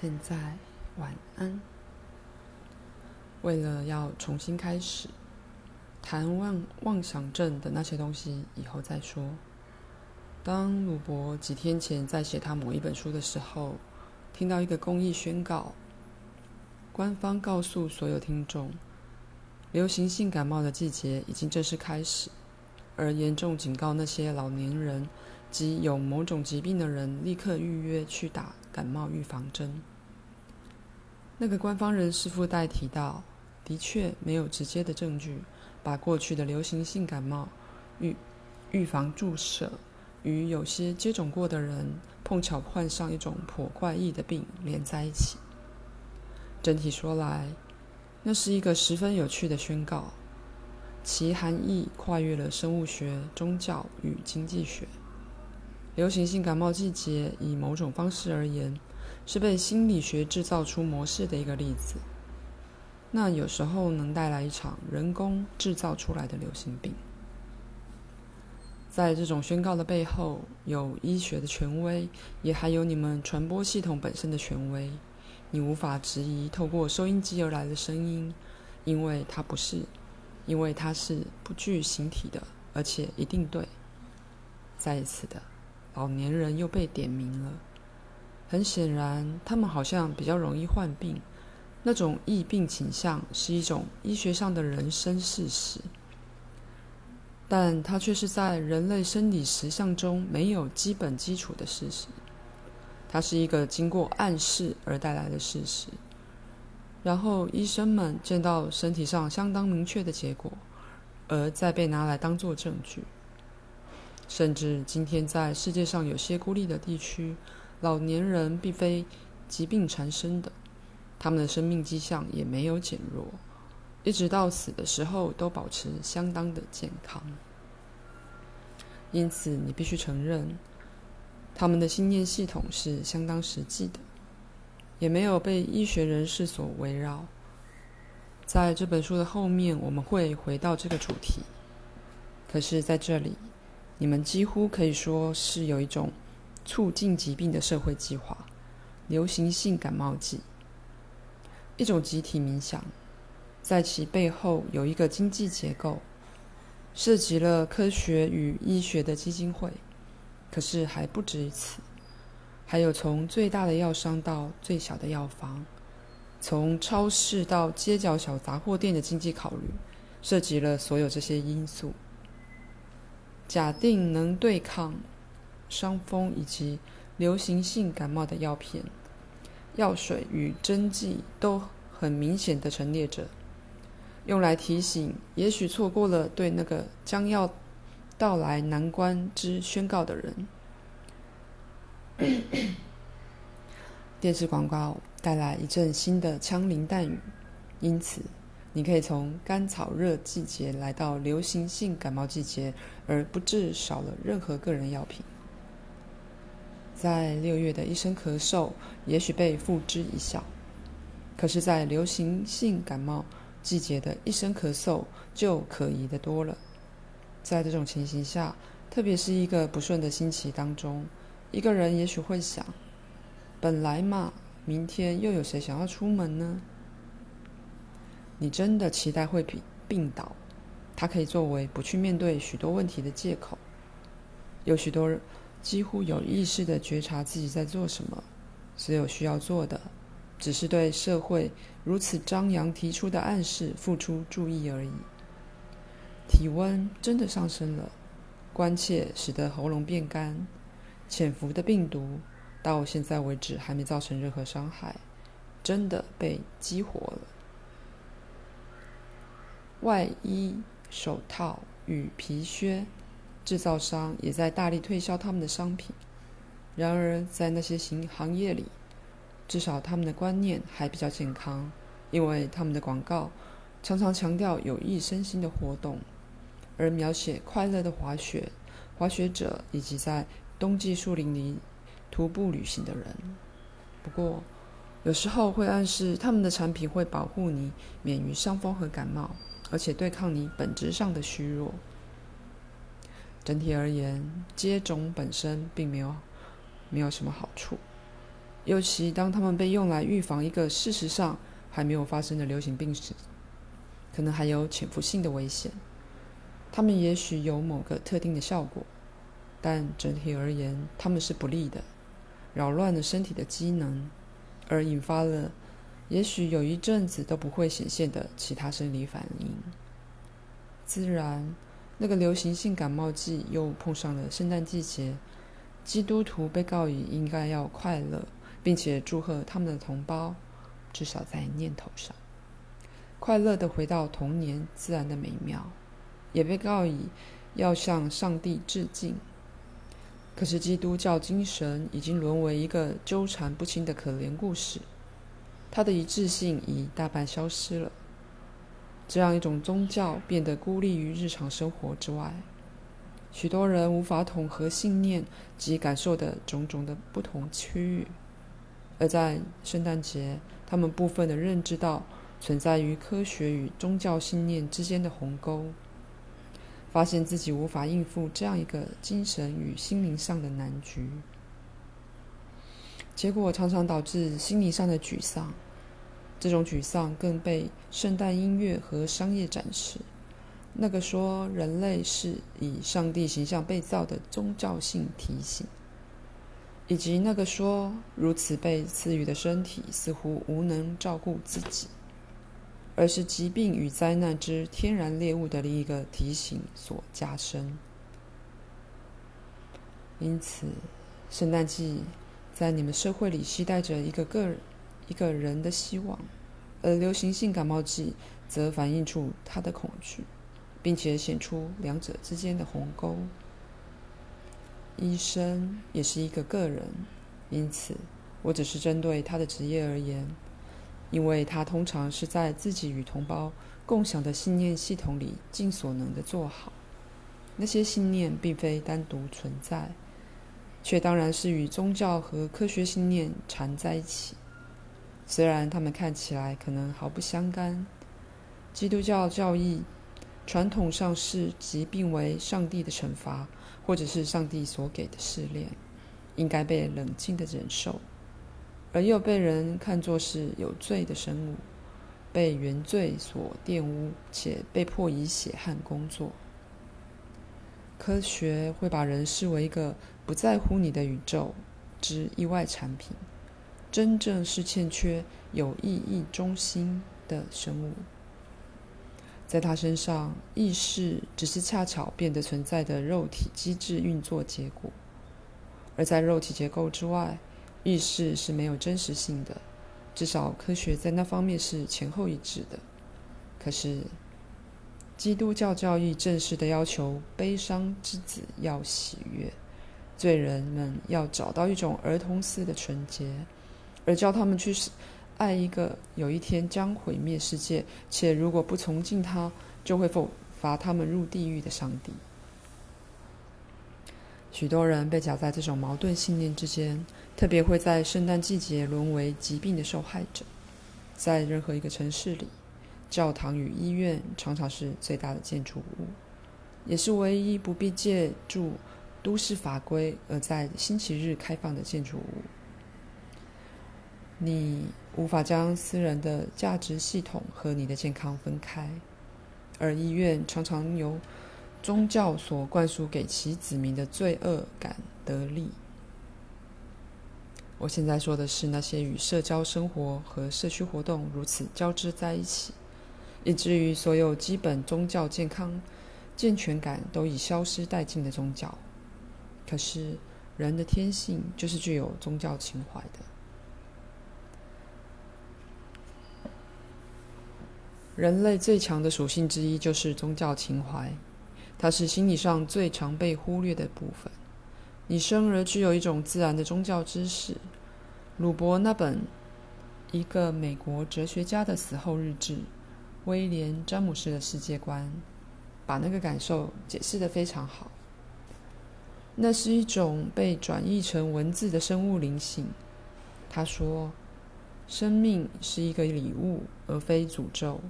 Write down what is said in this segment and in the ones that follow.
现在晚安。为了要重新开始，谈妄妄想症的那些东西以后再说。当鲁伯几天前在写他某一本书的时候，听到一个公益宣告：官方告诉所有听众，流行性感冒的季节已经正式开始，而严重警告那些老年人及有某种疾病的人立刻预约去打感冒预防针。那个官方人士附带提到，的确没有直接的证据把过去的流行性感冒预预防注射与有些接种过的人碰巧患上一种颇怪异的病连在一起。整体说来，那是一个十分有趣的宣告，其含义跨越了生物学、宗教与经济学。流行性感冒季节，以某种方式而言，是被心理学制造出模式的一个例子。那有时候能带来一场人工制造出来的流行病。在这种宣告的背后，有医学的权威，也还有你们传播系统本身的权威。你无法质疑透过收音机而来的声音，因为它不是，因为它是不具形体的，而且一定对。再一次的。老年人又被点名了。很显然，他们好像比较容易患病。那种易病倾向是一种医学上的人生事实，但它却是在人类生理实相中没有基本基础的事实。它是一个经过暗示而带来的事实。然后医生们见到身体上相当明确的结果，而再被拿来当作证据。甚至今天，在世界上有些孤立的地区，老年人并非疾病缠身的，他们的生命迹象也没有减弱，一直到死的时候都保持相当的健康。因此，你必须承认，他们的信念系统是相当实际的，也没有被医学人士所围绕。在这本书的后面，我们会回到这个主题。可是，在这里。你们几乎可以说是有一种促进疾病的社会计划——流行性感冒季，一种集体冥想，在其背后有一个经济结构，涉及了科学与医学的基金会。可是还不止于此，还有从最大的药商到最小的药房，从超市到街角小杂货店的经济考虑，涉及了所有这些因素。假定能对抗伤风以及流行性感冒的药片、药水与针剂都很明显地陈列着，用来提醒也许错过了对那个将要到来难关之宣告的人。电视广告带来一阵新的枪林弹雨，因此。你可以从干草热季节来到流行性感冒季节，而不致少了任何个人药品。在六月的一声咳嗽，也许被付之一笑；可是，在流行性感冒季节的一声咳嗽，就可疑的多了。在这种情形下，特别是一个不顺的星期当中，一个人也许会想：本来嘛，明天又有谁想要出门呢？你真的期待会病病倒？它可以作为不去面对许多问题的借口。有许多几乎有意识地觉察自己在做什么，所有需要做的，只是对社会如此张扬提出的暗示付出注意而已。体温真的上升了，关切使得喉咙变干，潜伏的病毒到现在为止还没造成任何伤害，真的被激活了。外衣、手套与皮靴，制造商也在大力推销他们的商品。然而，在那些行行业里，至少他们的观念还比较健康，因为他们的广告常常强调有益身心的活动，而描写快乐的滑雪、滑雪者以及在冬季树林里徒步旅行的人。不过，有时候会暗示他们的产品会保护你免于伤风和感冒。而且对抗你本质上的虚弱。整体而言，接种本身并没有没有什么好处，尤其当它们被用来预防一个事实上还没有发生的流行病时，可能还有潜伏性的危险。它们也许有某个特定的效果，但整体而言，它们是不利的，扰乱了身体的机能，而引发了也许有一阵子都不会显现的其他生理反应。自然，那个流行性感冒季又碰上了圣诞季节，基督徒被告以应该要快乐。并且祝贺他们的同胞，至少在念头上，快乐地回到童年自然的美妙，也被告以要向上帝致敬。可是基督教精神已经沦为一个纠缠不清的可怜故事，它的一致性已大半消失了。这样一种宗教变得孤立于日常生活之外，许多人无法统合信念及感受的种种的不同区域。而在圣诞节，他们部分的认知到存在于科学与宗教信念之间的鸿沟，发现自己无法应付这样一个精神与心灵上的难局，结果常常导致心理上的沮丧。这种沮丧更被圣诞音乐和商业展示。那个说人类是以上帝形象被造的宗教性提醒。以及那个说如此被赐予的身体似乎无能照顾自己，而是疾病与灾难之天然猎物的另一个提醒所加深。因此，圣诞季在你们社会里期待着一个个人、一个人的希望，而流行性感冒剂则反映出他的恐惧，并且显出两者之间的鸿沟。医生也是一个个人，因此我只是针对他的职业而言，因为他通常是在自己与同胞共享的信念系统里尽所能的做好。那些信念并非单独存在，却当然是与宗教和科学信念缠在一起，虽然他们看起来可能毫不相干。基督教教义传统上视疾病为上帝的惩罚。或者是上帝所给的试炼，应该被冷静地忍受，而又被人看作是有罪的生物，被原罪所玷污，且被迫以血汗工作。科学会把人视为一个不在乎你的宇宙之意外产品，真正是欠缺有意义中心的生物。在他身上，意识只是恰巧变得存在的肉体机制运作结果；而在肉体结构之外，意识是没有真实性的。至少科学在那方面是前后一致的。可是，基督教教义正式的要求悲伤之子要喜悦，罪人们要找到一种儿童似的纯洁，而叫他们去。爱一个有一天将毁灭世界，且如果不从敬他，就会否罚他们入地狱的上帝。许多人被夹在这种矛盾信念之间，特别会在圣诞季节沦为疾病的受害者。在任何一个城市里，教堂与医院常常是最大的建筑物，也是唯一不必借助都市法规而在星期日开放的建筑物。你无法将私人的价值系统和你的健康分开，而医院常常由宗教所灌输给其子民的罪恶感得利。我现在说的是那些与社交生活和社区活动如此交织在一起，以至于所有基本宗教健康健全感都已消失殆尽的宗教。可是人的天性就是具有宗教情怀的。人类最强的属性之一就是宗教情怀，它是心理上最常被忽略的部分。你生而具有一种自然的宗教知识。鲁伯那本一个美国哲学家的死后日志《威廉·詹姆士的世界观》，把那个感受解释得非常好。那是一种被转译成文字的生物灵性。他说：“生命是一个礼物，而非诅咒。”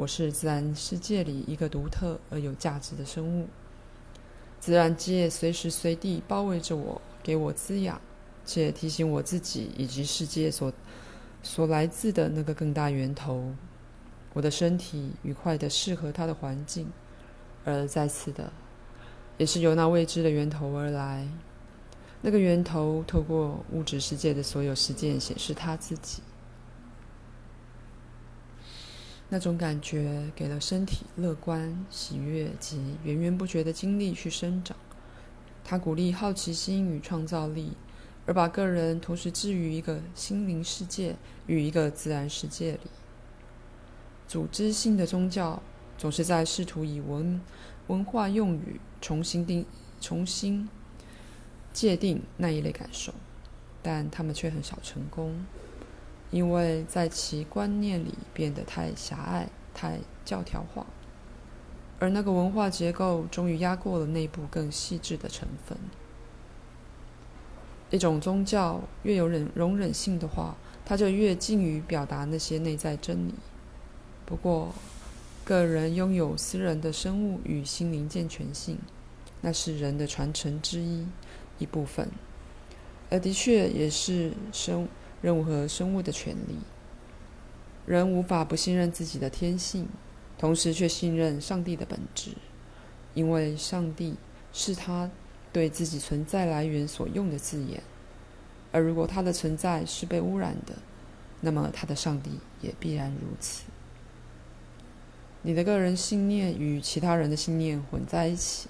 我是自然世界里一个独特而有价值的生物。自然界随时随地包围着我，给我滋养，且提醒我自己以及世界所所来自的那个更大源头。我的身体愉快地适合它的环境，而再次的，也是由那未知的源头而来。那个源头透过物质世界的所有实践显示他自己。那种感觉给了身体乐观、喜悦及源源不绝的精力去生长。它鼓励好奇心与创造力，而把个人同时置于一个心灵世界与一个自然世界里。组织性的宗教总是在试图以文文化用语重新定、重新界定那一类感受，但他们却很少成功。因为在其观念里变得太狭隘、太教条化，而那个文化结构终于压过了内部更细致的成分。一种宗教越有忍容忍性的话，它就越近于表达那些内在真理。不过，个人拥有私人的生物与心灵健全性，那是人的传承之一一部分，而的确也是生。任何生物的权利，人无法不信任自己的天性，同时却信任上帝的本质，因为上帝是他对自己存在来源所用的字眼。而如果他的存在是被污染的，那么他的上帝也必然如此。你的个人信念与其他人的信念混在一起，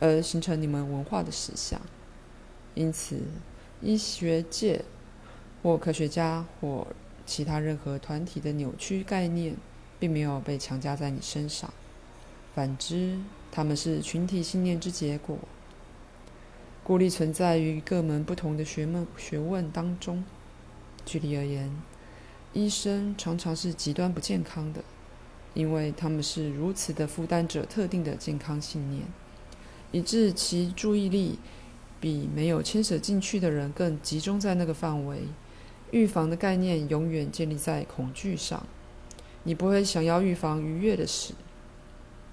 而形成你们文化的实相。因此，医学界。或科学家或其他任何团体的扭曲概念，并没有被强加在你身上。反之，他们是群体信念之结果。孤立存在于各门不同的学问学问当中。举例而言，医生常常是极端不健康的，因为他们是如此的负担着特定的健康信念，以致其注意力比没有牵扯进去的人更集中在那个范围。预防的概念永远建立在恐惧上，你不会想要预防愉悦的事，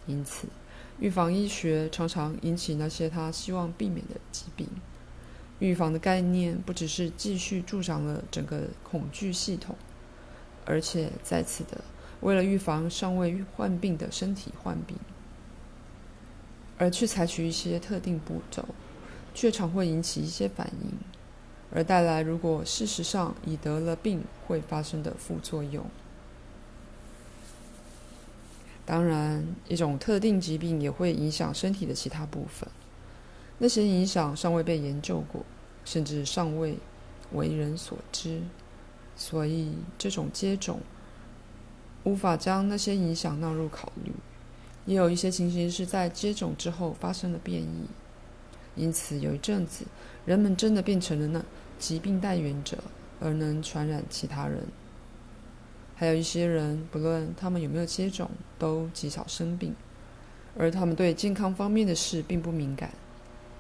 因此，预防医学常常引起那些他希望避免的疾病。预防的概念不只是继续助长了整个恐惧系统，而且再次的为了预防尚未患病的身体患病，而去采取一些特定步骤，却常会引起一些反应。而带来，如果事实上已得了病会发生的副作用。当然，一种特定疾病也会影响身体的其他部分，那些影响尚未被研究过，甚至尚未为人所知。所以，这种接种无法将那些影响纳入考虑。也有一些情形是在接种之后发生了变异，因此有一阵子，人们真的变成了那。疾病带原者，而能传染其他人。还有一些人，不论他们有没有接种，都极少生病，而他们对健康方面的事并不敏感。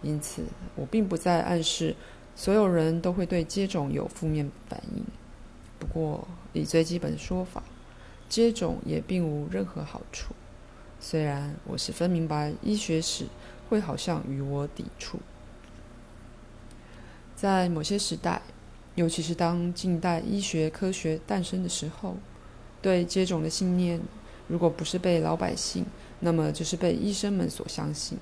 因此，我并不在暗示所有人都会对接种有负面反应。不过，以最基本的说法，接种也并无任何好处。虽然我十分明白医学史会好像与我抵触。在某些时代，尤其是当近代医学科学诞生的时候，对接种的信念，如果不是被老百姓，那么就是被医生们所相信。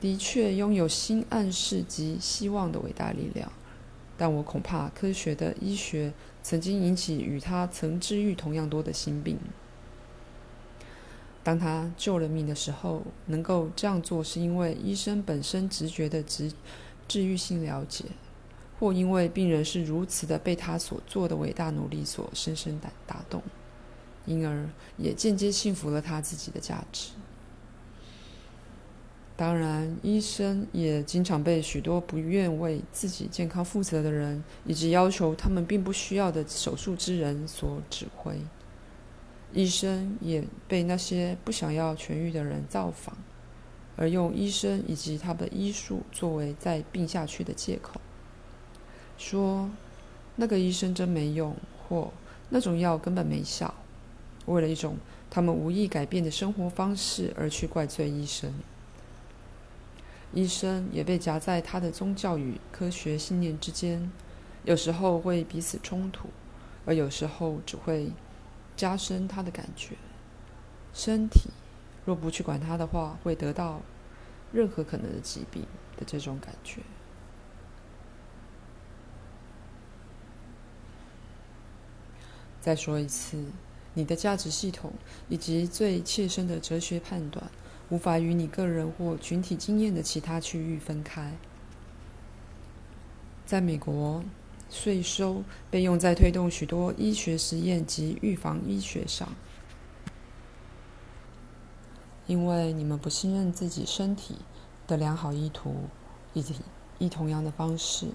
的确拥有新暗示及希望的伟大力量，但我恐怕科学的医学曾经引起与他曾治愈同样多的心病。当他救了命的时候，能够这样做，是因为医生本身直觉的直。治愈性了解，或因为病人是如此的被他所做的伟大努力所深深打打动，因而也间接信服了他自己的价值。当然，医生也经常被许多不愿为自己健康负责的人，以及要求他们并不需要的手术之人所指挥。医生也被那些不想要痊愈的人造访。而用医生以及他的医术作为再病下去的借口，说那个医生真没用，或那种药根本没效，为了一种他们无意改变的生活方式而去怪罪医生。医生也被夹在他的宗教与科学信念之间，有时候会彼此冲突，而有时候只会加深他的感觉。身体若不去管它的话，会得到任何可能的疾病的这种感觉。再说一次，你的价值系统以及最切身的哲学判断，无法与你个人或群体经验的其他区域分开。在美国，税收被用在推动许多医学实验及预防医学上，因为你们不信任自己身体的良好意图，以及以同样的方式，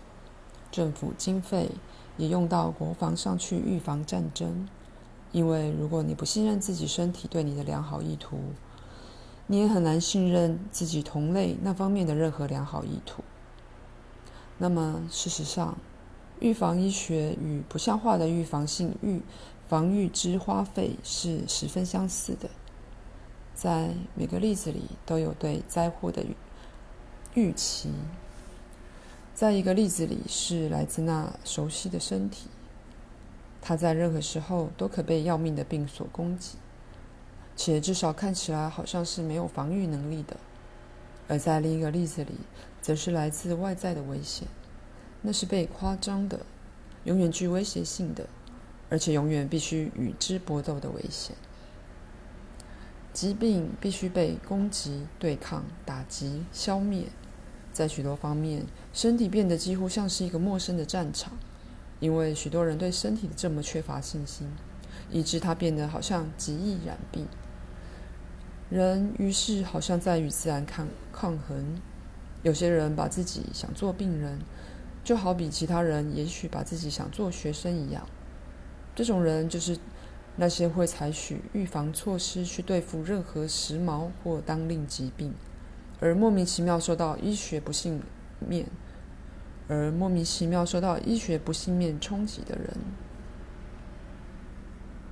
政府经费。也用到国防上去预防战争，因为如果你不信任自己身体对你的良好意图，你也很难信任自己同类那方面的任何良好意图。那么，事实上，预防医学与不像话的预防性预防御之花费是十分相似的，在每个例子里都有对灾祸的预期。在一个例子里，是来自那熟悉的身体，它在任何时候都可被要命的病所攻击，且至少看起来好像是没有防御能力的；而在另一个例子里，则是来自外在的危险，那是被夸张的、永远具威胁性的，而且永远必须与之搏斗的危险。疾病必须被攻击、对抗、打击、消灭。在许多方面，身体变得几乎像是一个陌生的战场，因为许多人对身体这么缺乏信心，以致它变得好像极易染病。人于是好像在与自然抗抗衡。有些人把自己想做病人，就好比其他人也许把自己想做学生一样。这种人就是那些会采取预防措施去对付任何时髦或当令疾病。而莫名其妙受到医学不幸面，而莫名其妙受到医学不幸面冲击的人。